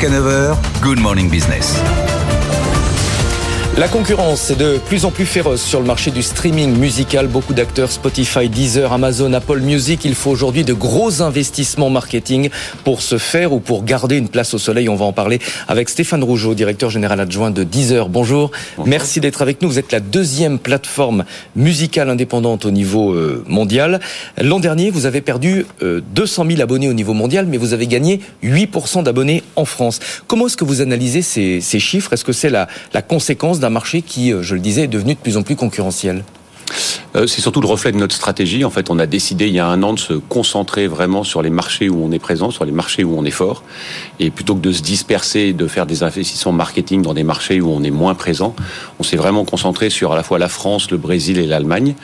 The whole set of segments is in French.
Jusqu'à 9h, Good Morning Business. La concurrence est de plus en plus féroce sur le marché du streaming musical. Beaucoup d'acteurs, Spotify, Deezer, Amazon, Apple Music. Il faut aujourd'hui de gros investissements marketing pour se faire ou pour garder une place au soleil. On va en parler avec Stéphane Rougeau, directeur général adjoint de Deezer. Bonjour. Merci d'être avec nous. Vous êtes la deuxième plateforme musicale indépendante au niveau euh, mondial. L'an dernier, vous avez perdu 200 euh, 000 abonnés au niveau mondial, mais vous avez gagné 8% d'abonnés en France. Comment est-ce que vous analysez ces, ces chiffres? Est-ce que c'est la, la conséquence d'un marché qui, euh, je le disais, est devenu de plus en plus concurrentiel c'est surtout le reflet de notre stratégie. En fait, on a décidé il y a un an de se concentrer vraiment sur les marchés où on est présent, sur les marchés où on est fort, et plutôt que de se disperser et de faire des investissements marketing dans des marchés où on est moins présent, on s'est vraiment concentré sur à la fois la France, le Brésil et l'Allemagne.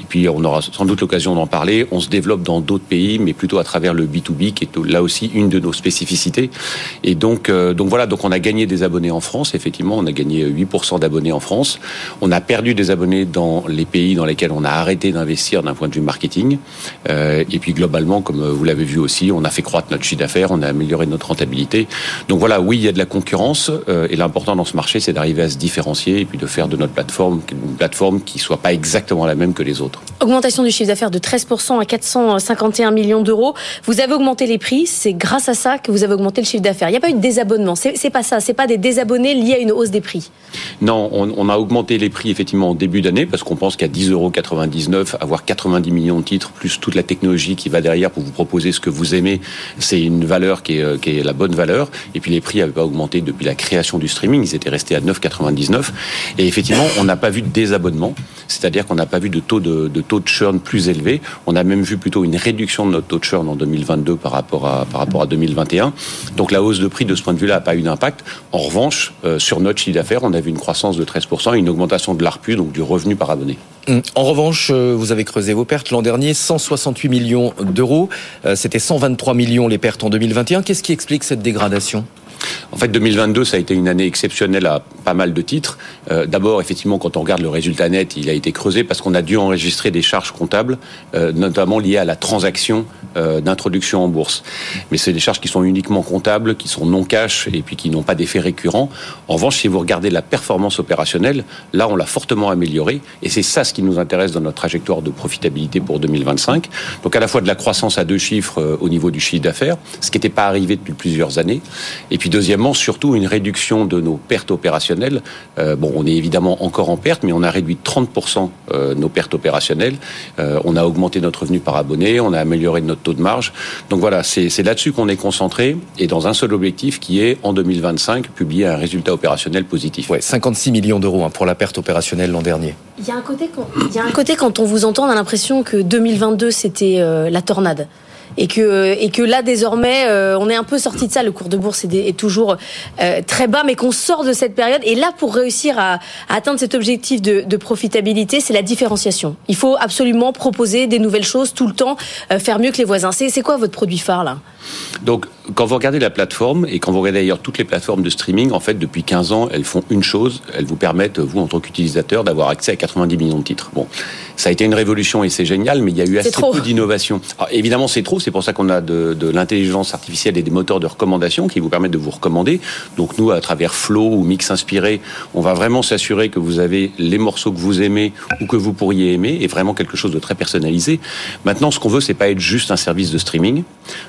Et puis, on aura sans doute l'occasion d'en parler. On se développe dans d'autres pays, mais plutôt à travers le B2B, qui est là aussi une de nos spécificités. Et donc, euh, donc voilà, donc on a gagné des abonnés en France. Effectivement, on a gagné 8% d'abonnés en France. On a perdu des abonnés dans les pays dans lesquels on a arrêté d'investir d'un point de vue marketing. Euh, et puis globalement, comme vous l'avez vu aussi, on a fait croître notre chiffre d'affaires, on a amélioré notre rentabilité. Donc voilà, oui, il y a de la concurrence. Euh, et l'important dans ce marché, c'est d'arriver à se différencier et puis de faire de notre plateforme une plateforme qui soit pas exactement la même que les autres. Augmentation du chiffre d'affaires de 13% à 451 millions d'euros. Vous avez augmenté les prix. C'est grâce à ça que vous avez augmenté le chiffre d'affaires. Il n'y a pas eu de désabonnement. C'est pas ça. C'est pas des désabonnés liés à une hausse des prix. Non, on, on a augmenté les prix effectivement en début d'année parce qu'on pense qu'à 10,99 euros avoir 90 millions de titres, plus toute la technologie qui va derrière pour vous proposer ce que vous aimez, c'est une valeur qui est, euh, qui est la bonne valeur. Et puis les prix n'avaient pas augmenté depuis la création du streaming, ils étaient restés à 9,99. Et effectivement, on n'a pas vu de désabonnement, c'est-à-dire qu'on n'a pas vu de taux de, taux de churn plus élevé. On a même vu plutôt une réduction de notre taux de churn en 2022 par rapport à, par rapport à 2021. Donc la hausse de prix de ce point de vue-là n'a pas eu d'impact. En revanche, euh, sur notre chiffre d'affaires, on a vu une croissance de 13% et une augmentation de l'ARPU, donc du revenu par abonné. Hum. En revanche, euh, vous avez creusé vos pertes l'an dernier, 168 millions d'euros. Euh, c'était 123 millions les pertes en 2021. Qu'est-ce qui explique cette dégradation? En fait, 2022, ça a été une année exceptionnelle à pas mal de titres. Euh, D'abord, effectivement, quand on regarde le résultat net, il a été creusé parce qu'on a dû enregistrer des charges comptables, euh, notamment liées à la transaction euh, d'introduction en bourse. Mais c'est des charges qui sont uniquement comptables, qui sont non cash et puis qui n'ont pas d'effet récurrent. En revanche, si vous regardez la performance opérationnelle, là, on l'a fortement améliorée et c'est ça ce qui nous intéresse dans notre trajectoire de profitabilité pour 2025. Donc, à la fois de la croissance à deux chiffres au niveau du chiffre d'affaires, ce qui n'était pas arrivé depuis plusieurs années, et puis deuxièmement, surtout une réduction de nos pertes opérationnelles. Euh, bon, on est évidemment encore en perte, mais on a réduit de 30% euh, nos pertes opérationnelles. Euh, on a augmenté notre revenu par abonné, on a amélioré notre taux de marge. Donc voilà, c'est là-dessus qu'on est concentré et dans un seul objectif qui est, en 2025, publier un résultat opérationnel positif. Ouais, 56 millions d'euros hein, pour la perte opérationnelle l'an dernier. Il y, a un côté quand, il y a un côté quand on vous entend, on a l'impression que 2022, c'était euh, la tornade et que et que là désormais euh, on est un peu sorti de ça. Le cours de bourse est, toujours euh, très bas mais qu'on sort de cette période. Et là pour réussir à, atteindre cet objectif de, profitabilité c'est la différenciation. Il faut absolument proposer des nouvelles choses tout le temps euh, faire mieux que les voisins. C'est c'est quoi votre produit phare là? Donc, quand vous regardez la plateforme, et quand vous regardez d'ailleurs toutes les plateformes de streaming, en fait, depuis 15 ans, elles font une chose, elles vous permettent, vous, en tant qu'utilisateur, d'avoir accès à 90 millions de titres. Bon, ça a été une révolution et c'est génial, mais il y a eu assez trop. peu d'innovation. Évidemment, c'est trop, c'est pour ça qu'on a de, de l'intelligence artificielle et des moteurs de recommandation qui vous permettent de vous recommander. Donc, nous, à travers Flow ou Mix Inspiré, on va vraiment s'assurer que vous avez les morceaux que vous aimez ou que vous pourriez aimer, et vraiment quelque chose de très personnalisé. Maintenant, ce qu'on veut, c'est pas être juste un service de streaming.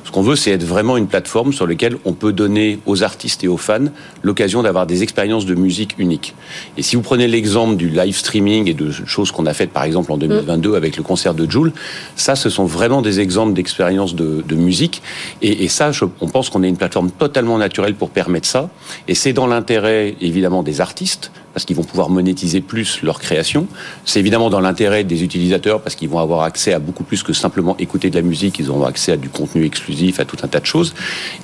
Ce qu'on veut, c'est être vraiment une plateforme sur laquelle on peut donner aux artistes et aux fans l'occasion d'avoir des expériences de musique uniques. Et si vous prenez l'exemple du live streaming et de choses qu'on a faites par exemple en 2022 avec le concert de Jules, ça ce sont vraiment des exemples d'expériences de, de, musique. Et, et ça, je, on pense qu'on est une plateforme totalement naturelle pour permettre ça. Et c'est dans l'intérêt évidemment des artistes parce qu'ils vont pouvoir monétiser plus leur création. C'est évidemment dans l'intérêt des utilisateurs parce qu'ils vont avoir accès à beaucoup plus que simplement écouter de la musique, ils auront accès à du contenu exclusif, à tout un tas de choses.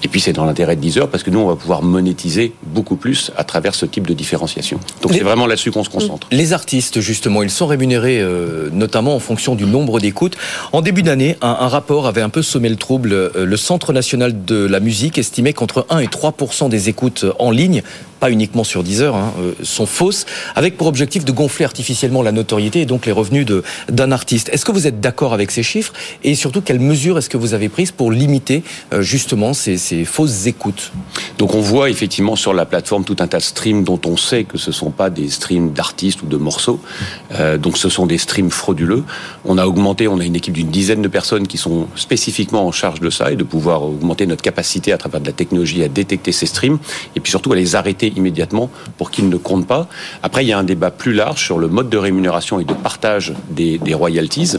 Et puis c'est dans l'intérêt de Deezer parce que nous on va pouvoir monétiser beaucoup plus à travers ce type de différenciation. Donc c'est vraiment là-dessus qu'on se concentre. Les artistes justement, ils sont rémunérés euh, notamment en fonction du nombre d'écoutes. En début d'année, un, un, rapport avait un peu semé le trouble. Le Centre national de la musique estimait qu'entre 1 et 3% des écoutes en ligne pas uniquement sur Deezer, hein, euh, sont fausses, avec pour objectif de gonfler artificiellement la notoriété et donc les revenus d'un artiste. Est-ce que vous êtes d'accord avec ces chiffres Et surtout, quelles mesures est-ce que vous avez prises pour limiter euh, justement ces, ces, fausses écoutes? Donc on voit effectivement sur la plateforme tout un tas de streams dont on sait que ce ne sont pas des streams d'artistes ou de morceaux. Euh, donc ce sont des streams frauduleux. On a augmenté, on a une équipe d'une dizaine de personnes qui sont spécifiquement en charge de ça et de pouvoir augmenter notre capacité à travers de la technologie à détecter ces streams et puis surtout à les arrêter immédiatement pour qu'ils ne comptent pas. Après, il y a un débat plus large sur le mode de rémunération et de partage des, royalties.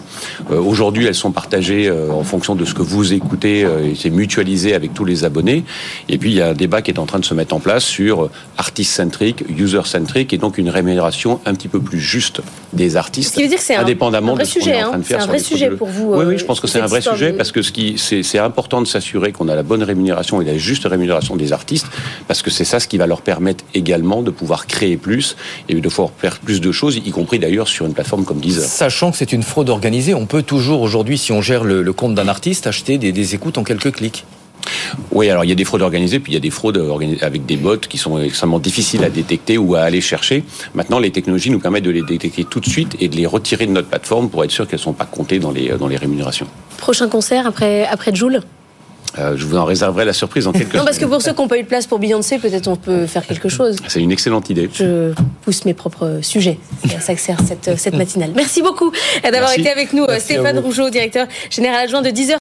Euh, aujourd'hui, elles sont partagées euh, en fonction de ce que vous écoutez euh, et c'est mutualisé avec tous les abonnés. Et puis, il y a un débat qui est en train de se mettre en place sur artist-centric, user-centric et donc une rémunération un petit peu plus juste des artistes. Ce qui veut dire que c'est indépendamment un vrai de ce qu'on est en train de faire. C'est un vrai sujet pour vous. Oui, oui, je pense que c'est un vrai sujet parce que ce qui, c'est important de s'assurer qu'on a la bonne rémunération et la juste rémunération des artistes parce que c'est ça ce qui va leur permettre également de pouvoir créer plus et de pouvoir faire plus de choses, y compris d'ailleurs sur une plateforme comme Deezer. Sachant que c'est une fraude organisée, on peut toujours aujourd'hui, si on gère le, compte d'un artiste, acheter des, écoutes en quelques clics. Oui, alors il y a des fraudes organisées, puis il y a des fraudes avec des bots qui sont extrêmement difficiles à détecter ou à aller chercher. Maintenant, les technologies nous permettent de les détecter tout de suite et de les retirer de notre plateforme pour être sûr qu'elles ne sont pas comptées dans les, dans les rémunérations. Prochain concert après, après Joule? Euh, je vous en réserverai la surprise en quelques Non, parce que pour ceux qui n'ont pas eu de place pour Beyoncé, peut-être on peut faire quelque chose. C'est une excellente idée. Je pousse mes propres sujets. C'est à ça que sert cette, cette matinale. Merci beaucoup d'avoir été avec nous, Stéphane Rougeau, directeur général adjoint de 10h.